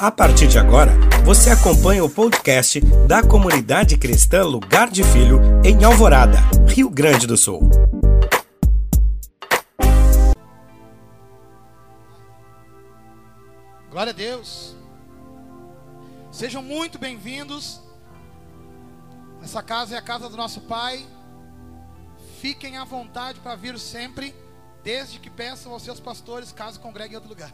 A partir de agora, você acompanha o podcast da comunidade cristã Lugar de Filho, em Alvorada, Rio Grande do Sul. Glória a Deus. Sejam muito bem-vindos. Essa casa é a casa do nosso Pai. Fiquem à vontade para vir sempre, desde que peçam aos seus pastores caso congreguem em outro lugar.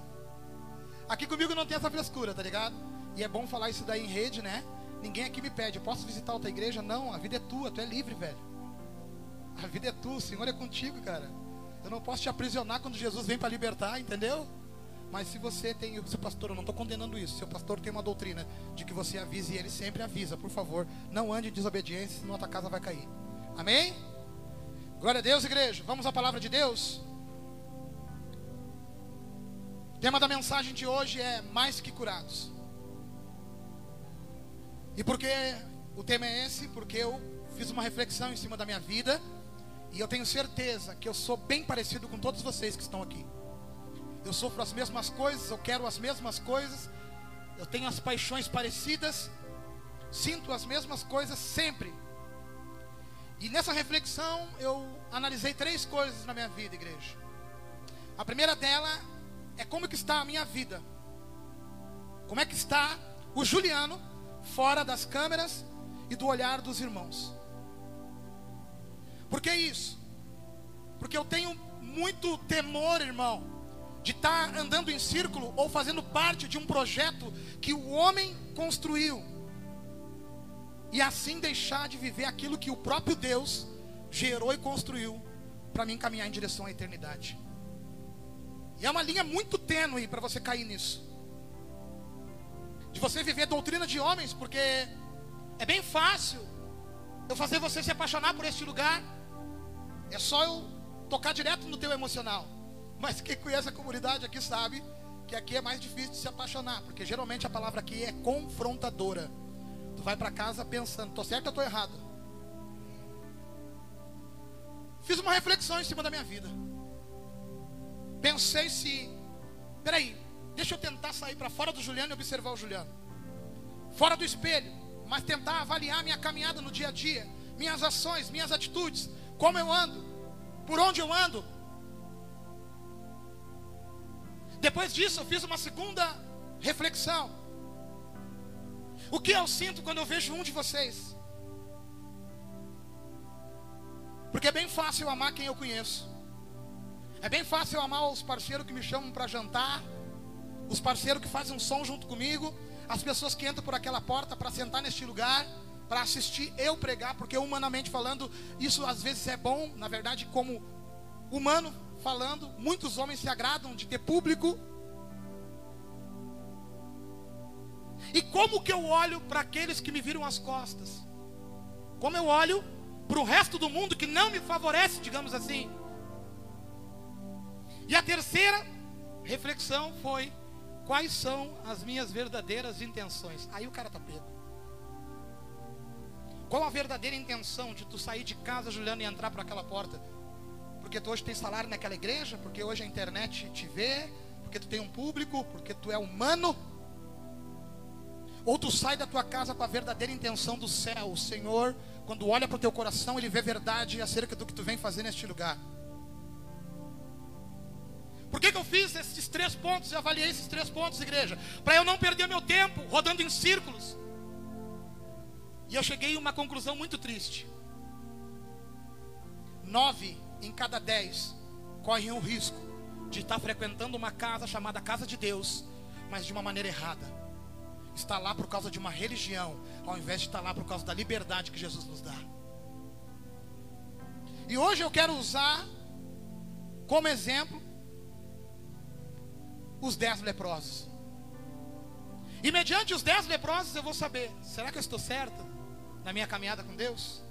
Aqui comigo não tem essa frescura, tá ligado? E é bom falar isso daí em rede, né? Ninguém aqui me pede, eu posso visitar outra igreja? Não, a vida é tua, tu é livre, velho. A vida é tua, o Senhor é contigo, cara. Eu não posso te aprisionar quando Jesus vem para libertar, entendeu? Mas se você tem, seu pastor, eu não estou condenando isso. Seu pastor tem uma doutrina de que você avise e ele sempre avisa, por favor, não ande em desobediência, senão a tua casa vai cair. Amém? Glória a Deus, igreja. Vamos à palavra de Deus. O tema da mensagem de hoje é mais que curados. E por que o tema é esse? Porque eu fiz uma reflexão em cima da minha vida e eu tenho certeza que eu sou bem parecido com todos vocês que estão aqui. Eu sofro as mesmas coisas, eu quero as mesmas coisas, eu tenho as paixões parecidas, sinto as mesmas coisas sempre. E nessa reflexão eu analisei três coisas na minha vida, igreja. A primeira dela é como que está a minha vida. Como é que está o Juliano fora das câmeras e do olhar dos irmãos. Por que isso? Porque eu tenho muito temor, irmão, de estar tá andando em círculo ou fazendo parte de um projeto que o homem construiu e assim deixar de viver aquilo que o próprio Deus gerou e construiu para mim caminhar em direção à eternidade. E é uma linha muito tênue para você cair nisso. De você viver doutrina de homens, porque é bem fácil eu fazer você se apaixonar por este lugar. É só eu tocar direto no teu emocional. Mas quem conhece a comunidade aqui sabe que aqui é mais difícil de se apaixonar, porque geralmente a palavra aqui é confrontadora. Tu vai para casa pensando, tô certo ou tô errado? Fiz uma reflexão em cima da minha vida. Pensei se, peraí, deixa eu tentar sair para fora do Juliano e observar o Juliano, fora do espelho, mas tentar avaliar minha caminhada no dia a dia, minhas ações, minhas atitudes, como eu ando, por onde eu ando. Depois disso, eu fiz uma segunda reflexão. O que eu sinto quando eu vejo um de vocês? Porque é bem fácil amar quem eu conheço. É bem fácil amar os parceiros que me chamam para jantar, os parceiros que fazem um som junto comigo, as pessoas que entram por aquela porta para sentar neste lugar, para assistir eu pregar, porque humanamente falando, isso às vezes é bom, na verdade, como humano falando, muitos homens se agradam de ter público. E como que eu olho para aqueles que me viram as costas? Como eu olho para o resto do mundo que não me favorece, digamos assim? E a terceira reflexão foi: quais são as minhas verdadeiras intenções? Aí o cara tá pego. Qual a verdadeira intenção de tu sair de casa, Juliano, e entrar para aquela porta? Porque tu hoje tem salário naquela igreja, porque hoje a internet te vê, porque tu tem um público, porque tu é humano. Ou tu sai da tua casa com a verdadeira intenção do céu. O Senhor, quando olha para o teu coração, Ele vê verdade acerca do que tu vem fazer neste lugar. Por que, que eu fiz esses três pontos e avaliei esses três pontos, igreja? Para eu não perder meu tempo rodando em círculos. E eu cheguei a uma conclusão muito triste. Nove em cada dez correm o risco de estar frequentando uma casa chamada Casa de Deus, mas de uma maneira errada. Está lá por causa de uma religião, ao invés de estar lá por causa da liberdade que Jesus nos dá. E hoje eu quero usar como exemplo os dez leprosos. E mediante os dez leprosos eu vou saber: será que eu estou certo na minha caminhada com Deus?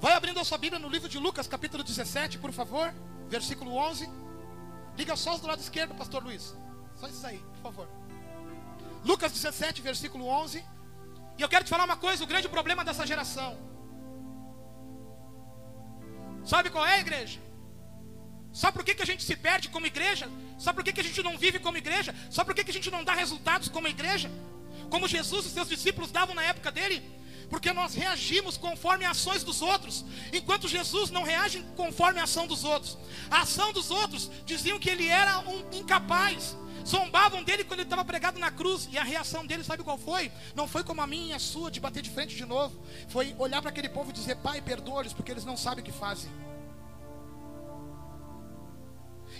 Vai abrindo a sua Bíblia no livro de Lucas, capítulo 17, por favor, versículo 11. Liga só os do lado esquerdo, Pastor Luiz. Só isso aí, por favor. Lucas 17, versículo 11. E eu quero te falar uma coisa: o grande problema dessa geração. Sabe qual é, igreja? Sabe por que, que a gente se perde como igreja? Sabe por que, que a gente não vive como igreja? Sabe por que, que a gente não dá resultados como igreja? Como Jesus e seus discípulos davam na época dele? Porque nós reagimos conforme ações dos outros, enquanto Jesus não reage conforme a ação dos outros. A ação dos outros diziam que ele era um incapaz, zombavam dele quando ele estava pregado na cruz, e a reação dele, sabe qual foi? Não foi como a minha e a sua, de bater de frente de novo, foi olhar para aquele povo e dizer: Pai, perdoa-lhes, porque eles não sabem o que fazem.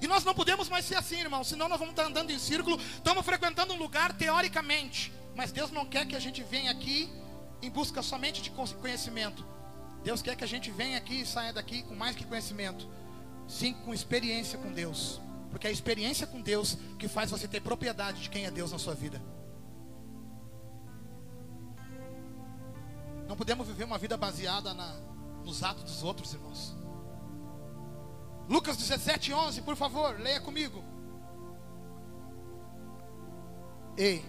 E nós não podemos mais ser assim, irmão, senão nós vamos estar andando em círculo, estamos frequentando um lugar teoricamente, mas Deus não quer que a gente venha aqui em busca somente de conhecimento. Deus quer que a gente venha aqui e saia daqui com mais que conhecimento, sim com experiência com Deus, porque é a experiência com Deus que faz você ter propriedade de quem é Deus na sua vida. Não podemos viver uma vida baseada na, nos atos dos outros, irmãos. Lucas 17, 11, por favor, leia comigo. Ei,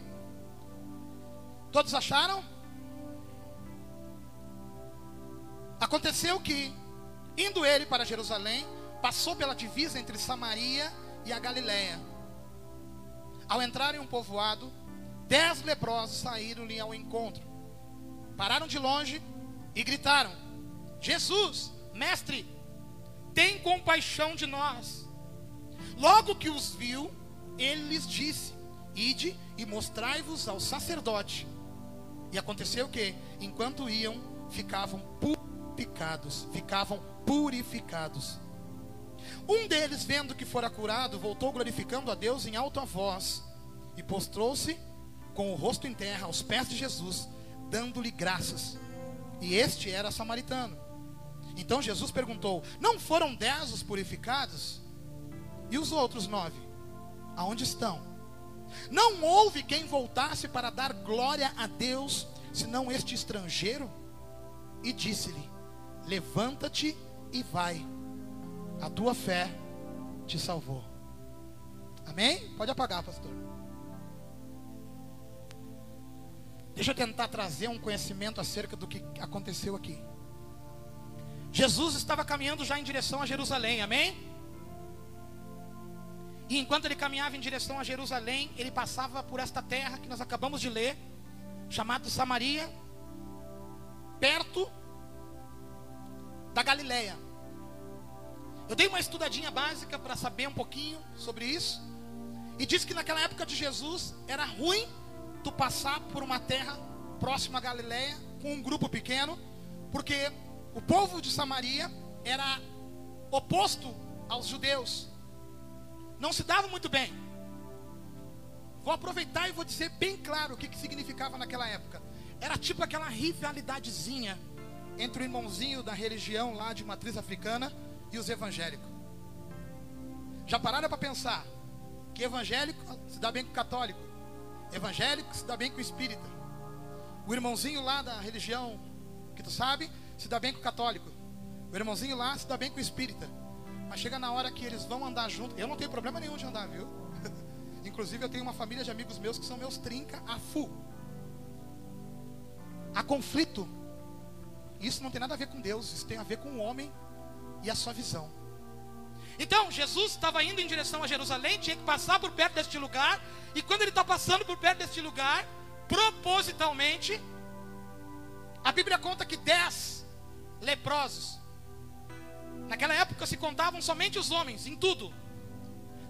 todos acharam? Aconteceu que, indo ele para Jerusalém, passou pela divisa entre Samaria e a Galiléia. Ao entrar em um povoado, dez leprosos saíram-lhe ao encontro. Pararam de longe e gritaram: Jesus, mestre, tem compaixão de nós. Logo que os viu, ele lhes disse: Ide e mostrai-vos ao sacerdote. E aconteceu que, enquanto iam, ficavam purificados, ficavam purificados. Um deles, vendo que fora curado, voltou glorificando a Deus em alta voz e postrou-se com o rosto em terra aos pés de Jesus, dando-lhe graças. E este era samaritano. Então Jesus perguntou: Não foram dez os purificados? E os outros nove? Aonde estão? Não houve quem voltasse para dar glória a Deus, senão este estrangeiro? E disse-lhe: Levanta-te e vai, a tua fé te salvou. Amém? Pode apagar, pastor. Deixa eu tentar trazer um conhecimento acerca do que aconteceu aqui. Jesus estava caminhando já em direção a Jerusalém, amém? E enquanto ele caminhava em direção a Jerusalém, ele passava por esta terra que nós acabamos de ler, chamada Samaria, perto da Galileia. Eu dei uma estudadinha básica para saber um pouquinho sobre isso. E disse que naquela época de Jesus era ruim tu passar por uma terra próxima à Galileia com um grupo pequeno, porque o povo de Samaria era oposto aos judeus. Não se dava muito bem. Vou aproveitar e vou dizer bem claro o que, que significava naquela época. Era tipo aquela rivalidadezinha entre o irmãozinho da religião lá de matriz africana e os evangélicos. Já pararam para pensar que evangélico se dá bem com católico, evangélico se dá bem com espírita. O irmãozinho lá da religião que tu sabe se dá bem com o católico. O irmãozinho lá se dá bem com o espírita. Mas chega na hora que eles vão andar junto. Eu não tenho problema nenhum de andar, viu? Inclusive eu tenho uma família de amigos meus que são meus trinca a fu. Há conflito. Isso não tem nada a ver com Deus, isso tem a ver com o homem e a sua visão. Então, Jesus estava indo em direção a Jerusalém, tinha que passar por perto deste lugar, e quando ele está passando por perto deste lugar, propositalmente, a Bíblia conta que dez leprosos. Naquela época se contavam somente os homens, em tudo.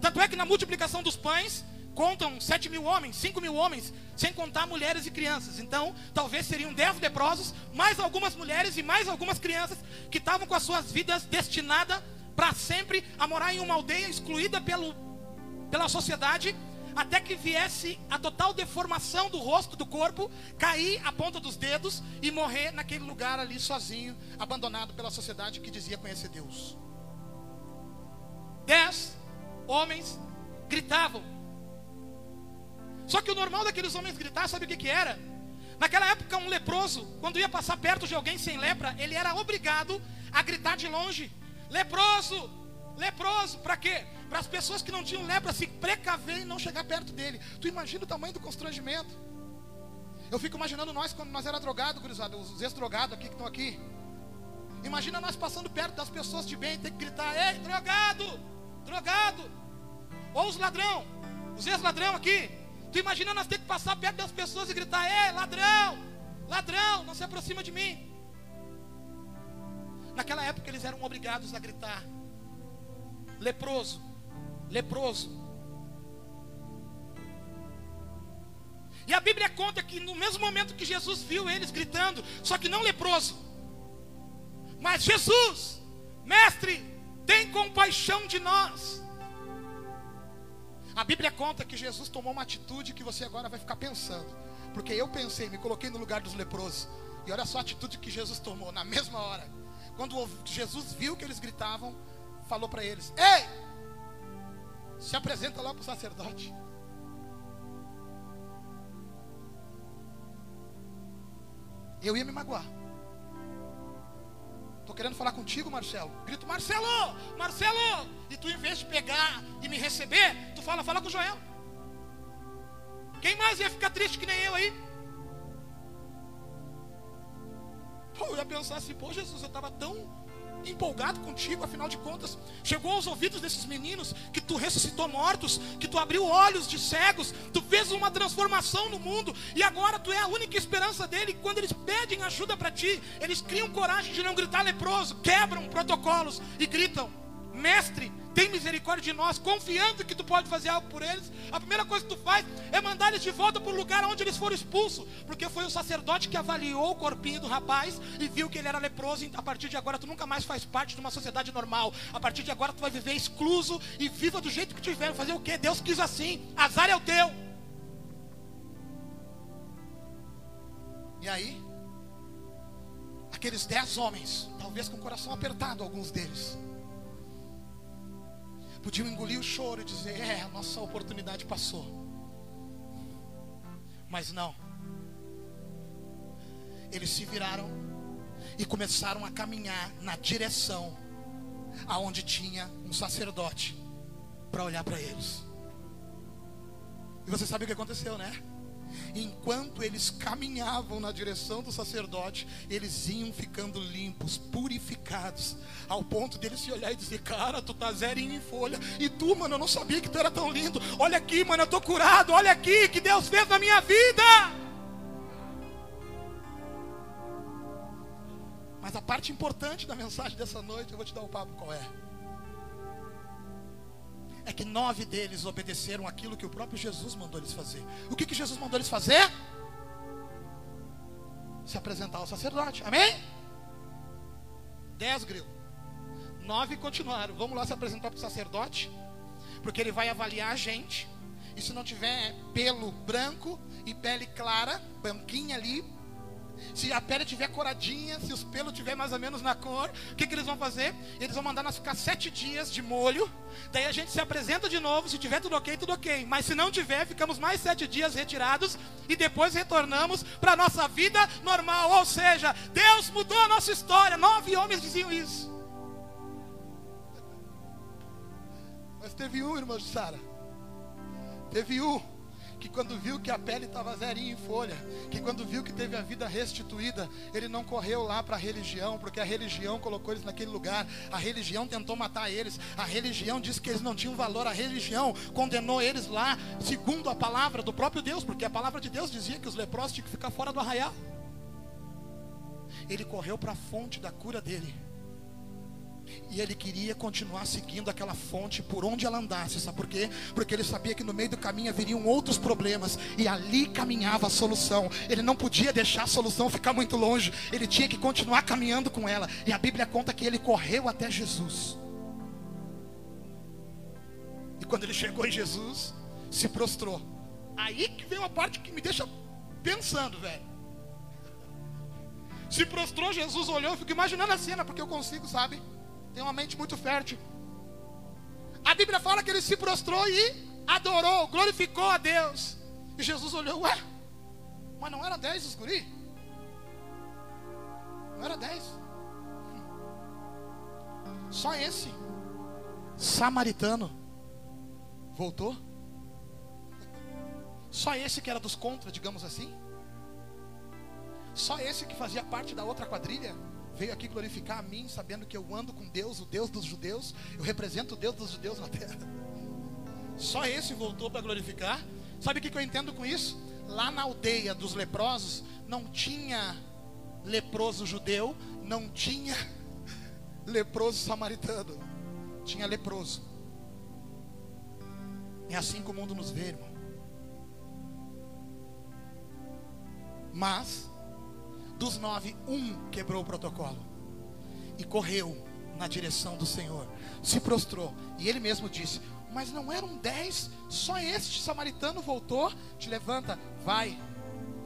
Tanto é que na multiplicação dos pães, contam sete mil homens, cinco mil homens, sem contar mulheres e crianças. Então, talvez seriam dez leprosos, mais algumas mulheres e mais algumas crianças que estavam com as suas vidas destinadas para sempre a morar em uma aldeia excluída pelo, pela sociedade até que viesse a total deformação do rosto, do corpo, cair a ponta dos dedos e morrer naquele lugar ali sozinho, abandonado pela sociedade que dizia conhecer Deus. Dez homens gritavam. Só que o normal daqueles homens gritar, sabe o que, que era? Naquela época, um leproso, quando ia passar perto de alguém sem lepra, ele era obrigado a gritar de longe: leproso, leproso, para quê? Para as pessoas que não tinham lepra se precaver e não chegar perto dele. Tu imagina o tamanho do constrangimento? Eu fico imaginando nós quando nós era drogado, gurizada, os ex-drogados aqui que estão aqui. Imagina nós passando perto das pessoas de bem, ter que gritar: "Ei, drogado! drogado, ou os ladrão, os ex-ladrão aqui. Tu imagina nós ter que passar perto das pessoas e gritar: Ei, ladrão, ladrão, não se aproxima de mim. Naquela época eles eram obrigados a gritar: leproso, leproso. E a Bíblia conta que no mesmo momento que Jesus viu eles gritando, só que não leproso, mas Jesus, mestre, tem compaixão de nós. A Bíblia conta que Jesus tomou uma atitude que você agora vai ficar pensando. Porque eu pensei, me coloquei no lugar dos leprosos. E olha só a atitude que Jesus tomou na mesma hora. Quando Jesus viu que eles gritavam, falou para eles: Ei, se apresenta lá para o sacerdote. Eu ia me magoar. Estou querendo falar contigo, Marcelo. Grito, Marcelo, Marcelo. E tu, em vez de pegar e me receber, tu fala, fala com o Joel. Quem mais ia ficar triste que nem eu aí? Pô, eu ia pensar assim, pô, Jesus, eu estava tão empolgado contigo, afinal de contas, chegou aos ouvidos desses meninos que tu ressuscitou mortos, que tu abriu olhos de cegos, tu fez uma transformação no mundo e agora tu é a única esperança dele. Quando eles pedem ajuda para ti, eles criam coragem de não gritar leproso, quebram protocolos e gritam: Mestre, tem misericórdia de nós, confiando que tu pode fazer algo por eles. A primeira coisa que tu faz é mandar eles de volta para o lugar onde eles foram expulsos, porque foi o sacerdote que avaliou o corpinho do rapaz e viu que ele era leproso. E a partir de agora tu nunca mais faz parte de uma sociedade normal. A partir de agora tu vai viver excluso e viva do jeito que tiver. Fazer o que? Deus quis assim. Azar é o teu. E aí, aqueles dez homens, talvez com o coração apertado, alguns deles podiam engolir o choro e dizer: É, a nossa oportunidade passou. Mas não. Eles se viraram e começaram a caminhar na direção aonde tinha um sacerdote para olhar para eles. E você sabe o que aconteceu, né? Enquanto eles caminhavam na direção do sacerdote, eles iam ficando limpos, purificados, ao ponto deles se olhar e dizer: Cara, tu tá zerinho em folha, e tu, mano, eu não sabia que tu era tão lindo. Olha aqui, mano, eu tô curado. Olha aqui, que Deus fez na minha vida. Mas a parte importante da mensagem dessa noite, eu vou te dar o papo qual é é que nove deles obedeceram aquilo que o próprio Jesus mandou eles fazer. O que, que Jesus mandou eles fazer? Se apresentar ao sacerdote. Amém? Dez grilo. Nove continuaram. Vamos lá se apresentar para o sacerdote. Porque ele vai avaliar a gente. E se não tiver pelo branco e pele clara, banquinha ali, se a pele tiver coradinha, se os pelos tiver mais ou menos na cor, o que, que eles vão fazer? Eles vão mandar nós ficar sete dias de molho. Daí a gente se apresenta de novo. Se tiver tudo ok, tudo ok. Mas se não tiver, ficamos mais sete dias retirados e depois retornamos para a nossa vida normal. Ou seja, Deus mudou a nossa história. Nove homens diziam isso. Mas teve um, irmão de Sara. Teve um que quando viu que a pele estava zerinha em folha, que quando viu que teve a vida restituída, ele não correu lá para a religião, porque a religião colocou eles naquele lugar, a religião tentou matar eles, a religião disse que eles não tinham valor, a religião condenou eles lá, segundo a palavra do próprio Deus, porque a palavra de Deus dizia que os leprosos tinham que ficar fora do arraial. Ele correu para a fonte da cura dele. E ele queria continuar seguindo aquela fonte por onde ela andasse, sabe por quê? Porque ele sabia que no meio do caminho haveriam outros problemas e ali caminhava a solução. Ele não podia deixar a solução ficar muito longe, ele tinha que continuar caminhando com ela. E a Bíblia conta que ele correu até Jesus. E quando ele chegou em Jesus, se prostrou. Aí que veio a parte que me deixa pensando, velho. Se prostrou, Jesus olhou, eu fico imaginando a cena, porque eu consigo, sabe? Tem uma mente muito fértil. A Bíblia fala que ele se prostrou e adorou, glorificou a Deus. E Jesus olhou, ué, mas não era dez os guri? Não era dez. Só esse samaritano voltou. Só esse que era dos contra, digamos assim. Só esse que fazia parte da outra quadrilha veio aqui glorificar a mim, sabendo que eu ando com Deus, o Deus dos judeus, eu represento o Deus dos judeus na terra. Só esse voltou para glorificar. Sabe o que eu entendo com isso? Lá na aldeia dos leprosos, não tinha leproso judeu, não tinha leproso samaritano, tinha leproso. É assim que o mundo nos vê, irmão. Mas, dos nove, um quebrou o protocolo e correu na direção do Senhor, se prostrou, e ele mesmo disse: Mas não eram dez, só este samaritano voltou. Te levanta, vai,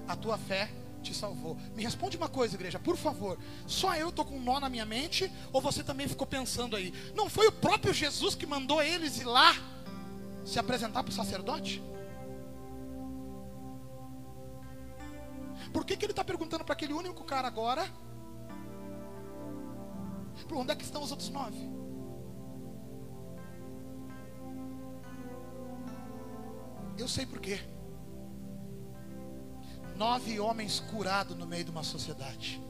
a tua fé te salvou. Me responde uma coisa, igreja, por favor. Só eu estou com um nó na minha mente, ou você também ficou pensando aí? Não foi o próprio Jesus que mandou eles ir lá se apresentar para o sacerdote? Por que, que ele está perguntando para aquele único cara agora? Por onde é que estão os outros nove? Eu sei por quê. Nove homens curados no meio de uma sociedade.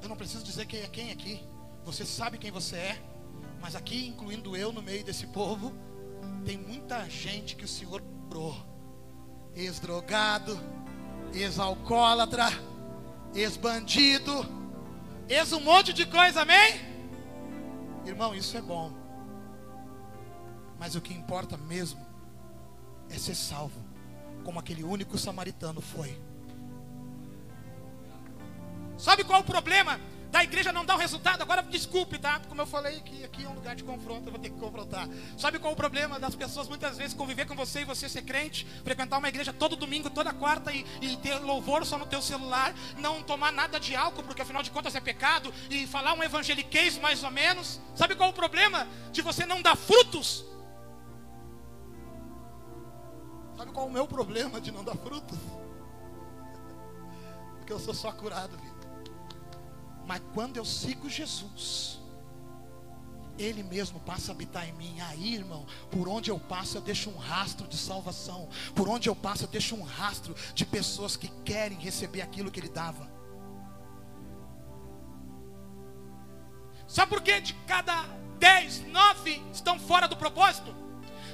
Eu não preciso dizer quem é quem aqui. Você sabe quem você é. Mas aqui, incluindo eu no meio desse povo, tem muita gente que o Senhor curou. Ex-drogado, ex-alcoólatra, ex-bandido, ex um monte de coisa, amém? Irmão, isso é bom. Mas o que importa mesmo é ser salvo, como aquele único samaritano foi. Sabe qual o problema? Da igreja não dá o resultado, agora desculpe, tá? Como eu falei que aqui é um lugar de confronto, eu vou ter que confrontar. Sabe qual é o problema das pessoas muitas vezes conviver com você e você ser crente, frequentar uma igreja todo domingo, toda quarta e, e ter louvor só no teu celular, não tomar nada de álcool, porque afinal de contas é pecado, e falar um evangeliquez mais ou menos. Sabe qual é o problema de você não dar frutos? Sabe qual é o meu problema de não dar frutos? Porque eu sou só curado, viu? Mas quando eu sigo Jesus, Ele mesmo passa a habitar em mim. Aí, irmão, por onde eu passo, eu deixo um rastro de salvação. Por onde eu passo, eu deixo um rastro de pessoas que querem receber aquilo que Ele dava. Sabe por que de cada dez, nove estão fora do propósito?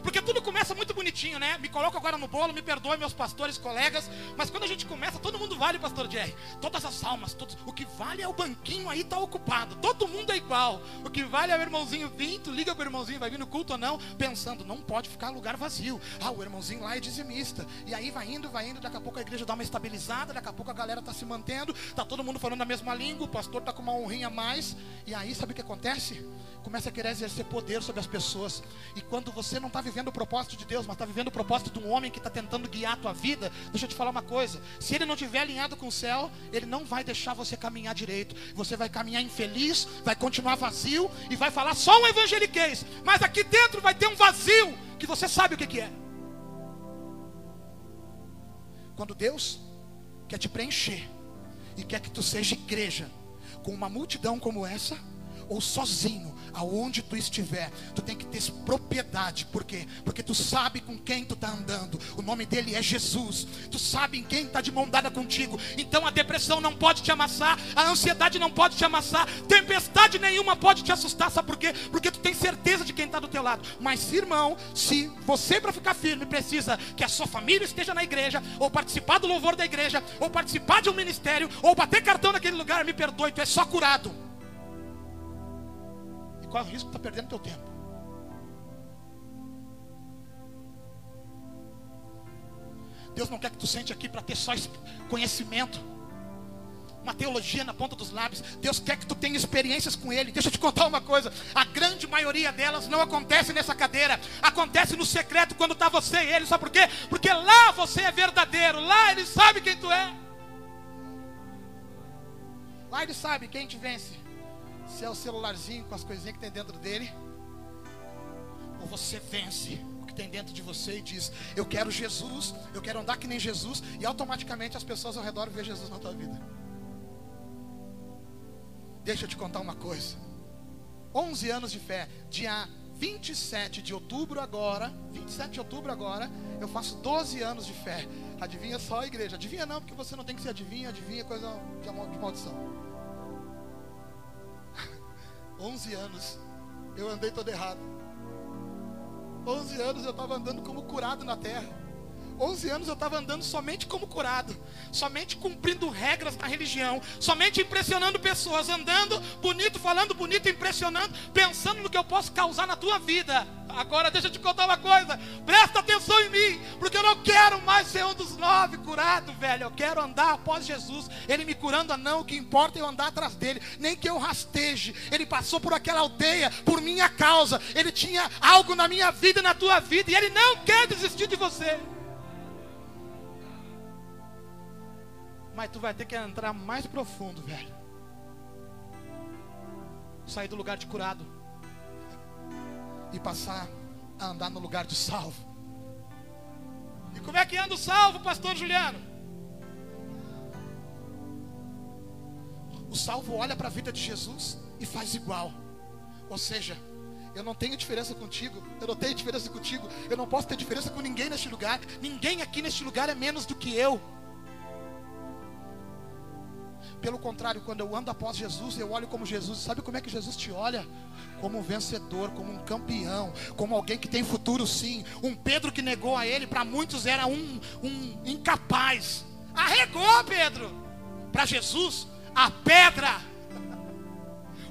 Porque tudo começa muito bonitinho, né? Me coloco agora no bolo, me perdoe meus pastores, colegas. Mas quando a gente começa, todo mundo vale, pastor Jerry. Todas as almas, todos, o que vale é o banquinho aí tá ocupado. Todo mundo é igual. O que vale é o irmãozinho tu liga pro irmãozinho, vai vir no culto ou não, pensando, não pode ficar lugar vazio. Ah, o irmãozinho lá é dizimista. E aí vai indo, vai indo, daqui a pouco a igreja dá uma estabilizada, daqui a pouco a galera tá se mantendo, tá todo mundo falando a mesma língua, o pastor tá com uma honrinha a mais. E aí, sabe o que acontece? Começa a querer exercer poder sobre as pessoas. E quando você não está vivendo o propósito de Deus, mas está vivendo o propósito de um homem que está tentando guiar a tua vida, deixa eu te falar uma coisa: se ele não estiver alinhado com o céu, ele não vai deixar você caminhar direito. Você vai caminhar infeliz, vai continuar vazio e vai falar só um evangeliquez, mas aqui dentro vai ter um vazio que você sabe o que, que é. Quando Deus quer te preencher e quer que tu seja igreja com uma multidão como essa, ou sozinho, aonde tu estiver, tu tem que ter propriedade, por quê? Porque tu sabe com quem tu está andando, o nome dele é Jesus, tu sabe em quem está de mão dada contigo, então a depressão não pode te amassar, a ansiedade não pode te amassar, tempestade nenhuma pode te assustar, sabe por quê? Porque tu tem certeza de quem está do teu lado, mas irmão, se você para ficar firme precisa que a sua família esteja na igreja, ou participar do louvor da igreja, ou participar de um ministério, ou bater cartão naquele lugar, me perdoe, tu é só curado corre o risco de estar tá perdendo teu tempo. Deus não quer que tu sente aqui para ter só conhecimento, uma teologia na ponta dos lábios. Deus quer que tu tenha experiências com Ele. Deixa eu te contar uma coisa: a grande maioria delas não acontece nessa cadeira, acontece no secreto quando está você e Ele. Sabe por quê? Porque lá você é verdadeiro, lá Ele sabe quem tu é. Lá Ele sabe quem te vence se é o celularzinho com as coisinhas que tem dentro dele, ou você vence o que tem dentro de você e diz: Eu quero Jesus, eu quero andar que nem Jesus, e automaticamente as pessoas ao redor vê Jesus na tua vida. Deixa eu te contar uma coisa. 11 anos de fé, dia 27 de outubro agora, 27 de outubro agora, eu faço 12 anos de fé. Adivinha só a igreja. Adivinha não, porque você não tem que ser adivinha. Adivinha coisa de maldição. 11 anos eu andei todo errado. 11 anos eu estava andando como curado na terra. 11 anos eu estava andando somente como curado, somente cumprindo regras na religião, somente impressionando pessoas, andando bonito, falando bonito, impressionando, pensando no que eu posso causar na tua vida. Agora deixa eu te contar uma coisa, presta atenção em mim, porque eu não quero mais ser um dos nove curados, velho. Eu quero andar após Jesus, Ele me curando, não. O que importa é eu andar atrás dele, nem que eu rasteje. Ele passou por aquela aldeia por minha causa, Ele tinha algo na minha vida e na tua vida, e Ele não quer desistir de você. Mas tu vai ter que entrar mais profundo, velho. Sair do lugar de curado e passar a andar no lugar de salvo. E como é que anda o salvo, pastor Juliano? O salvo olha para a vida de Jesus e faz igual. Ou seja, eu não tenho diferença contigo, eu não tenho diferença contigo, eu não posso ter diferença com ninguém neste lugar. Ninguém aqui neste lugar é menos do que eu. Pelo contrário, quando eu ando após Jesus, eu olho como Jesus. Sabe como é que Jesus te olha? Como um vencedor, como um campeão, como alguém que tem futuro sim. Um Pedro que negou a ele, para muitos era um, um incapaz. Arregou, Pedro. Para Jesus, a pedra.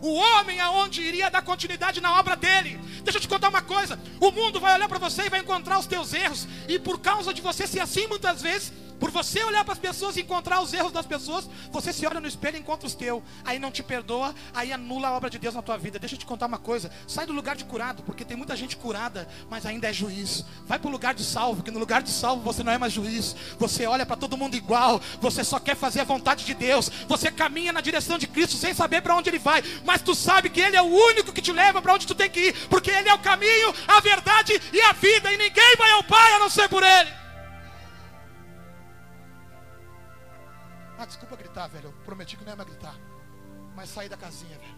O homem aonde iria dar continuidade na obra dele. Deixa eu te contar uma coisa: o mundo vai olhar para você e vai encontrar os teus erros, e por causa de você ser assim muitas vezes, por você olhar para as pessoas e encontrar os erros das pessoas, você se olha no espelho e encontra os teus. Aí não te perdoa, aí anula a obra de Deus na tua vida. Deixa eu te contar uma coisa: sai do lugar de curado, porque tem muita gente curada, mas ainda é juiz. Vai para o lugar de salvo, que no lugar de salvo você não é mais juiz. Você olha para todo mundo igual, você só quer fazer a vontade de Deus. Você caminha na direção de Cristo sem saber para onde Ele vai, mas tu sabe que Ele é o único que te leva para onde tu tem que ir, porque Ele é o caminho, a verdade e a vida, e ninguém vai ao Pai a não ser por Ele. Gritar, velho. Eu prometi que não ia mais gritar. Mas saí da casinha, velho.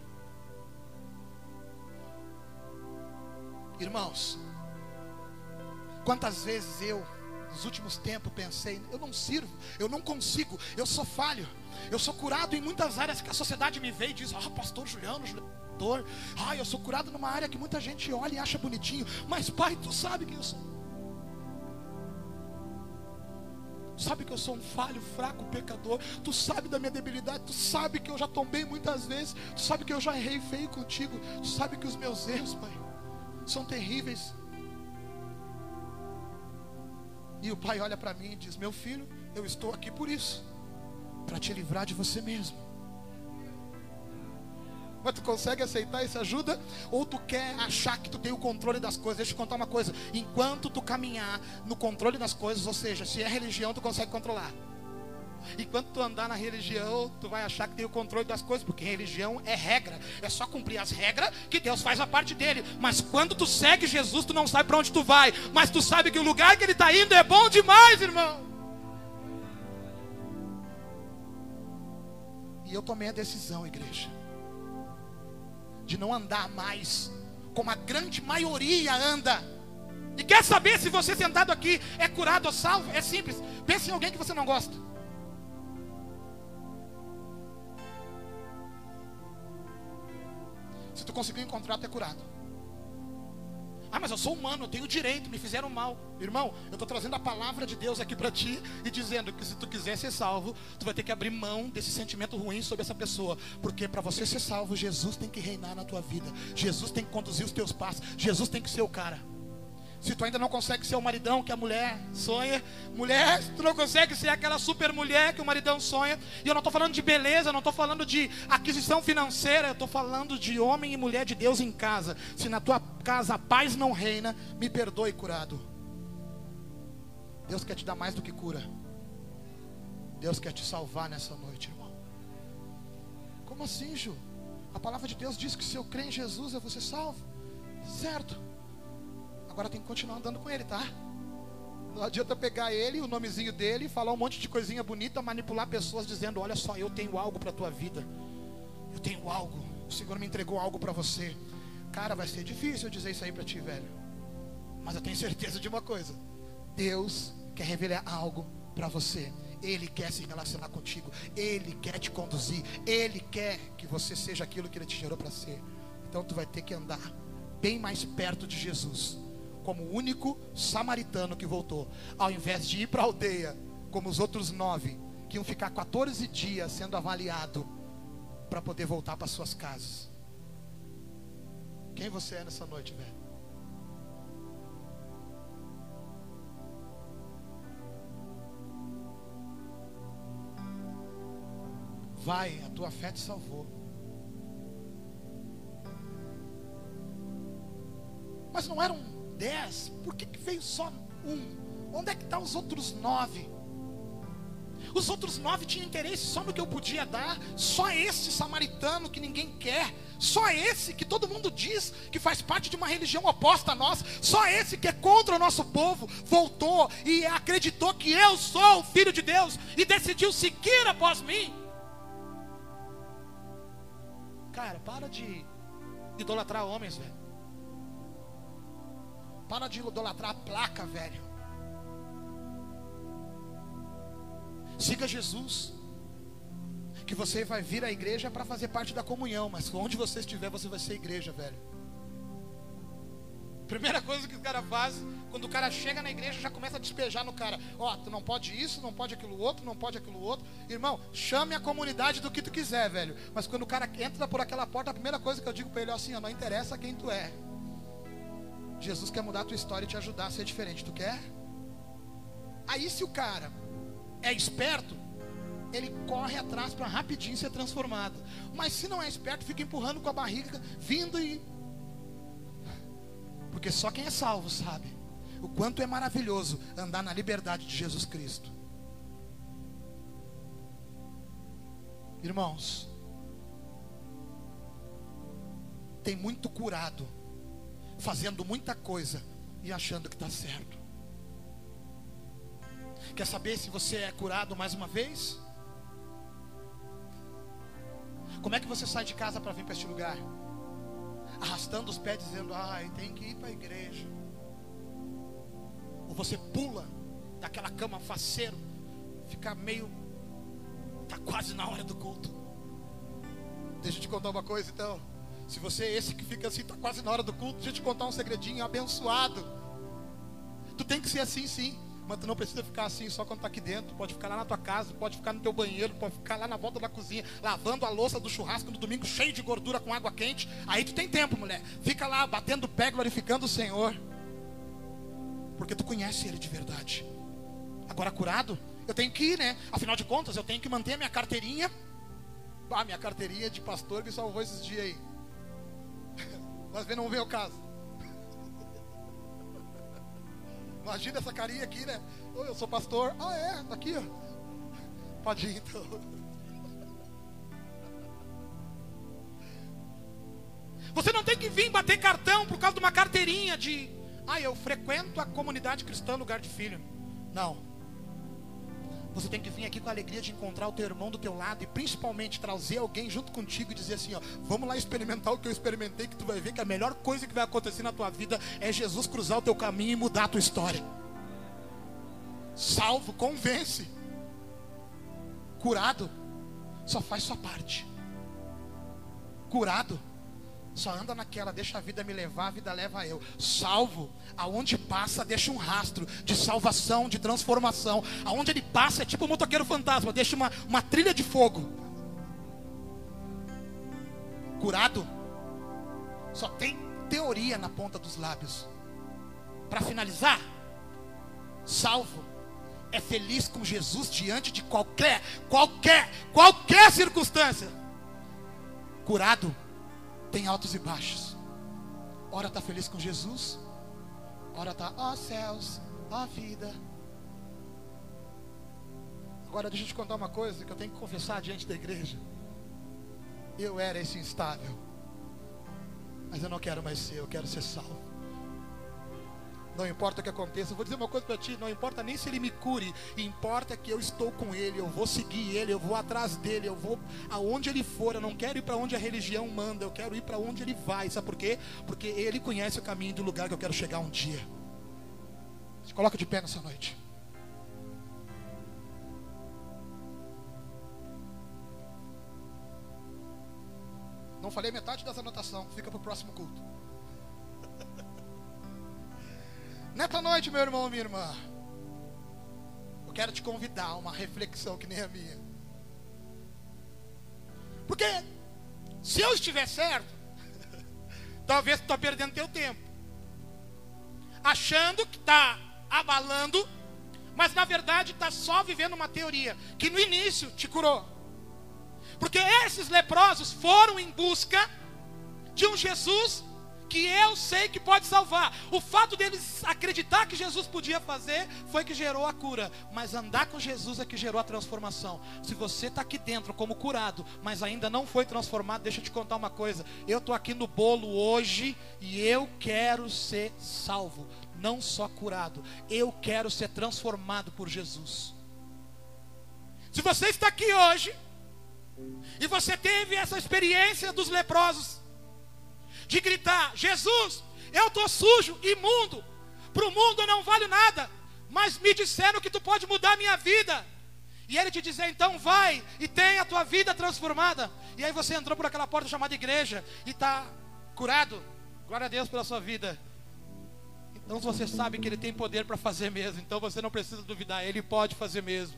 Irmãos, quantas vezes eu, nos últimos tempos, pensei: eu não sirvo, eu não consigo, eu sou falho, eu sou curado em muitas áreas que a sociedade me vê e diz: ah, pastor Juliano, Juliano, ah, eu sou curado numa área que muita gente olha e acha bonitinho, mas pai, tu sabe que eu sou. Sabe que eu sou um falho, fraco, pecador. Tu sabe da minha debilidade. Tu sabe que eu já tombei muitas vezes. Tu sabe que eu já errei feio contigo. Tu sabe que os meus erros, Pai, são terríveis. E o Pai olha para mim e diz: Meu filho, eu estou aqui por isso para te livrar de você mesmo. Mas tu consegue aceitar essa ajuda? Ou tu quer achar que tu tem o controle das coisas? Deixa eu te contar uma coisa. Enquanto tu caminhar no controle das coisas, ou seja, se é religião, tu consegue controlar. Enquanto tu andar na religião, tu vai achar que tem o controle das coisas, porque religião é regra. É só cumprir as regras que Deus faz a parte dele. Mas quando tu segue Jesus, tu não sabe para onde tu vai. Mas tu sabe que o lugar que ele está indo é bom demais, irmão. E eu tomei a decisão, igreja de não andar mais como a grande maioria anda. E quer saber se você sentado aqui é curado ou salvo? É simples. Pense em alguém que você não gosta. Se tu conseguir encontrar, tu é curado. Ah, mas eu sou humano, eu tenho direito, me fizeram mal. Irmão, eu estou trazendo a palavra de Deus aqui para ti e dizendo que se tu quiser ser salvo, tu vai ter que abrir mão desse sentimento ruim sobre essa pessoa. Porque para você ser salvo, Jesus tem que reinar na tua vida. Jesus tem que conduzir os teus passos. Jesus tem que ser o cara. Se tu ainda não consegue ser o maridão que a mulher sonha, mulher, tu não consegue ser aquela super mulher que o maridão sonha. E eu não estou falando de beleza, não estou falando de aquisição financeira, eu estou falando de homem e mulher de Deus em casa. Se na tua casa a paz não reina, me perdoe, curado. Deus quer te dar mais do que cura. Deus quer te salvar nessa noite, irmão. Como assim, Ju? A palavra de Deus diz que se eu crer em Jesus, eu vou ser salvo. Certo. Agora tem que continuar andando com ele, tá? Não adianta pegar ele, o nomezinho dele, falar um monte de coisinha bonita, manipular pessoas dizendo: Olha só, eu tenho algo para a tua vida. Eu tenho algo. O Senhor me entregou algo para você. Cara, vai ser difícil dizer isso aí para ti, velho. Mas eu tenho certeza de uma coisa: Deus quer revelar algo para você. Ele quer se relacionar contigo, Ele quer te conduzir, Ele quer que você seja aquilo que Ele te gerou para ser. Então tu vai ter que andar bem mais perto de Jesus, como o único samaritano que voltou, ao invés de ir para a aldeia, como os outros nove, que iam ficar 14 dias sendo avaliado para poder voltar para suas casas. Quem você é nessa noite, velho? Vai, a tua fé te salvou. Mas não eram dez, por que, que veio só um? Onde é que estão tá os outros nove? Os outros nove tinham interesse só no que eu podia dar. Só esse samaritano que ninguém quer. Só esse que todo mundo diz que faz parte de uma religião oposta a nós. Só esse que é contra o nosso povo. Voltou e acreditou que eu sou o filho de Deus. E decidiu seguir após mim. Cara, para de idolatrar homens, velho. Para de idolatrar a placa, velho. Siga Jesus. Que você vai vir à igreja para fazer parte da comunhão, mas onde você estiver, você vai ser igreja, velho. Primeira coisa que o cara faz, quando o cara chega na igreja, já começa a despejar no cara: Ó, oh, tu não pode isso, não pode aquilo outro, não pode aquilo outro. Irmão, chame a comunidade do que tu quiser, velho. Mas quando o cara entra por aquela porta, a primeira coisa que eu digo para ele é assim: ó, não interessa quem tu é. Jesus quer mudar a tua história e te ajudar a ser diferente. Tu quer? Aí, se o cara é esperto, ele corre atrás para rapidinho ser transformado. Mas se não é esperto, fica empurrando com a barriga, vindo e. Porque só quem é salvo sabe o quanto é maravilhoso andar na liberdade de Jesus Cristo. Irmãos, tem muito curado, fazendo muita coisa e achando que está certo. Quer saber se você é curado mais uma vez? Como é que você sai de casa para vir para este lugar? Arrastando os pés, dizendo: Ai, tem que ir para a igreja. Ou você pula daquela cama faceiro, fica meio. Está quase na hora do culto. Deixa eu te contar uma coisa então. Se você é esse que fica assim, está quase na hora do culto, deixa eu te contar um segredinho abençoado. Tu tem que ser assim sim. Mas tu não precisa ficar assim só quando está aqui dentro. Pode ficar lá na tua casa, pode ficar no teu banheiro, pode ficar lá na volta da cozinha, lavando a louça do churrasco no domingo, cheio de gordura com água quente. Aí tu tem tempo, mulher. Fica lá batendo pé, glorificando o Senhor. Porque tu conhece Ele de verdade. Agora curado, eu tenho que ir, né? Afinal de contas, eu tenho que manter a minha carteirinha. Ah, minha carteirinha de pastor me salvou esses dias aí. Mas não vê o caso. Imagina essa carinha aqui, né? Eu sou pastor. Ah, é? Tá aqui, ó. Ir, então. Você não tem que vir bater cartão por causa de uma carteirinha de. Ah, eu frequento a comunidade cristã lugar de filho. Não. Você tem que vir aqui com a alegria de encontrar o teu irmão do teu lado e principalmente trazer alguém junto contigo e dizer assim, ó, vamos lá experimentar o que eu experimentei, que tu vai ver que a melhor coisa que vai acontecer na tua vida é Jesus cruzar o teu caminho e mudar a tua história. Salvo, convence. Curado, só faz sua parte. Curado, só anda naquela, deixa a vida me levar, a vida leva eu. Salvo, aonde passa, deixa um rastro de salvação, de transformação. Aonde ele passa é tipo um motoqueiro fantasma, deixa uma, uma trilha de fogo. Curado, só tem teoria na ponta dos lábios. Para finalizar, salvo é feliz com Jesus diante de qualquer, qualquer, qualquer circunstância. Curado tem altos e baixos. Ora está feliz com Jesus, ora está, ó oh, céus, ó oh, vida. Agora deixa eu te contar uma coisa que eu tenho que confessar diante da igreja. Eu era esse instável, mas eu não quero mais ser, eu quero ser salvo não importa o que aconteça. Eu vou dizer uma coisa para ti: não importa nem se ele me cure, importa que eu estou com ele, eu vou seguir ele, eu vou atrás dele, eu vou aonde ele for. Eu não quero ir para onde a religião manda, eu quero ir para onde ele vai. Sabe por quê? Porque ele conhece o caminho do lugar que eu quero chegar um dia. Se coloca de pé nessa noite. Não falei metade das anotações, fica para o próximo culto. Nessa noite, meu irmão, minha irmã, eu quero te convidar a uma reflexão que nem a minha. Porque se eu estiver certo, talvez tu está perdendo teu tempo. Achando que está abalando, mas na verdade está só vivendo uma teoria que no início te curou. Porque esses leprosos foram em busca de um Jesus que eu sei que pode salvar. O fato deles acreditar que Jesus podia fazer foi que gerou a cura, mas andar com Jesus é que gerou a transformação. Se você está aqui dentro como curado, mas ainda não foi transformado, deixa eu te contar uma coisa. Eu estou aqui no bolo hoje e eu quero ser salvo, não só curado. Eu quero ser transformado por Jesus. Se você está aqui hoje e você teve essa experiência dos leprosos, de gritar: Jesus, eu estou sujo, imundo, para o mundo eu não valho nada, mas me disseram que tu pode mudar a minha vida. E ele te dizer, então vai e tem a tua vida transformada. E aí você entrou por aquela porta chamada igreja e está curado. Glória a Deus pela sua vida. Então você sabe que ele tem poder para fazer mesmo. Então você não precisa duvidar, ele pode fazer mesmo.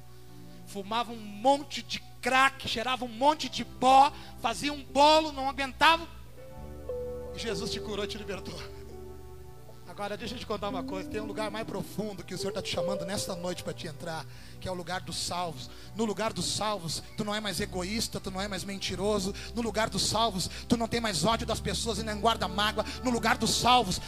Fumava um monte de crack, cheirava um monte de pó, fazia um bolo, não aguentava Jesus te curou e te libertou. Agora, deixa eu te contar uma coisa: tem um lugar mais profundo que o Senhor está te chamando nesta noite para te entrar, que é o lugar dos salvos. No lugar dos salvos, tu não é mais egoísta, tu não é mais mentiroso. No lugar dos salvos, tu não tem mais ódio das pessoas e nem guarda mágoa. No lugar dos salvos,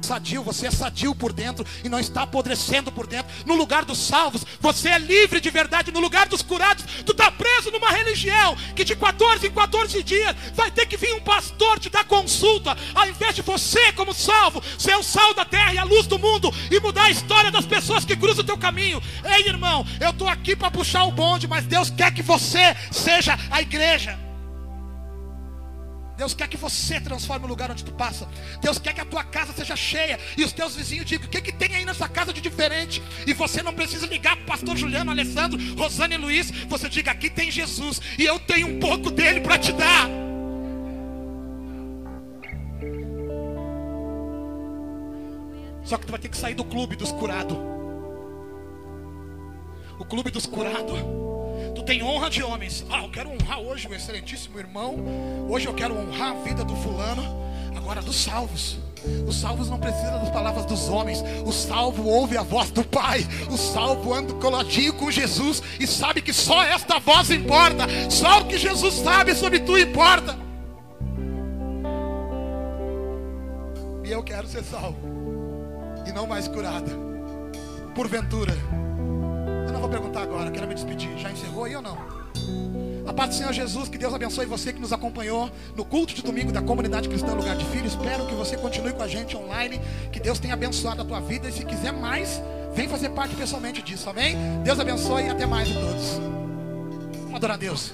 sadio, você é sadio por dentro e não está apodrecendo por dentro. No lugar dos salvos, você é livre de verdade. No lugar dos curados, tu está preso numa religião que de 14 em 14 dias vai ter que vir um pastor te dar consulta, ao invés de você, como salvo, ser o sal da terra e a luz do mundo e mudar a história das pessoas que cruzam o teu caminho. Ei, irmão, eu estou aqui para puxar o bonde, mas Deus quer que você seja a igreja. Deus quer que você transforme o lugar onde tu passa. Deus quer que a tua casa seja cheia e os teus vizinhos digam: o que, que tem aí nessa casa de diferente? E você não precisa ligar para o pastor Juliano, Alessandro, Rosane e Luiz. Você diga: aqui tem Jesus e eu tenho um pouco dele para te dar. Só que tu vai ter que sair do clube dos curados. O clube dos curados Tu tem honra de homens. Ah, eu quero honrar hoje o excelentíssimo irmão. Hoje eu quero honrar a vida do fulano. Agora dos salvos. Os salvos não precisam das palavras dos homens. O salvo ouve a voz do Pai. O salvo anda coladinho com Jesus e sabe que só esta voz importa. Só o que Jesus sabe sobre tu importa. E eu quero ser salvo e não mais curada. Porventura perguntar agora, quero me despedir. Já encerrou aí ou não? A paz do Senhor Jesus, que Deus abençoe você que nos acompanhou no culto de domingo da comunidade cristã Lugar de Filho. Espero que você continue com a gente online, que Deus tenha abençoado a tua vida e se quiser mais, vem fazer parte pessoalmente disso, amém? Deus abençoe e até mais a todos. Vamos adorar a Deus.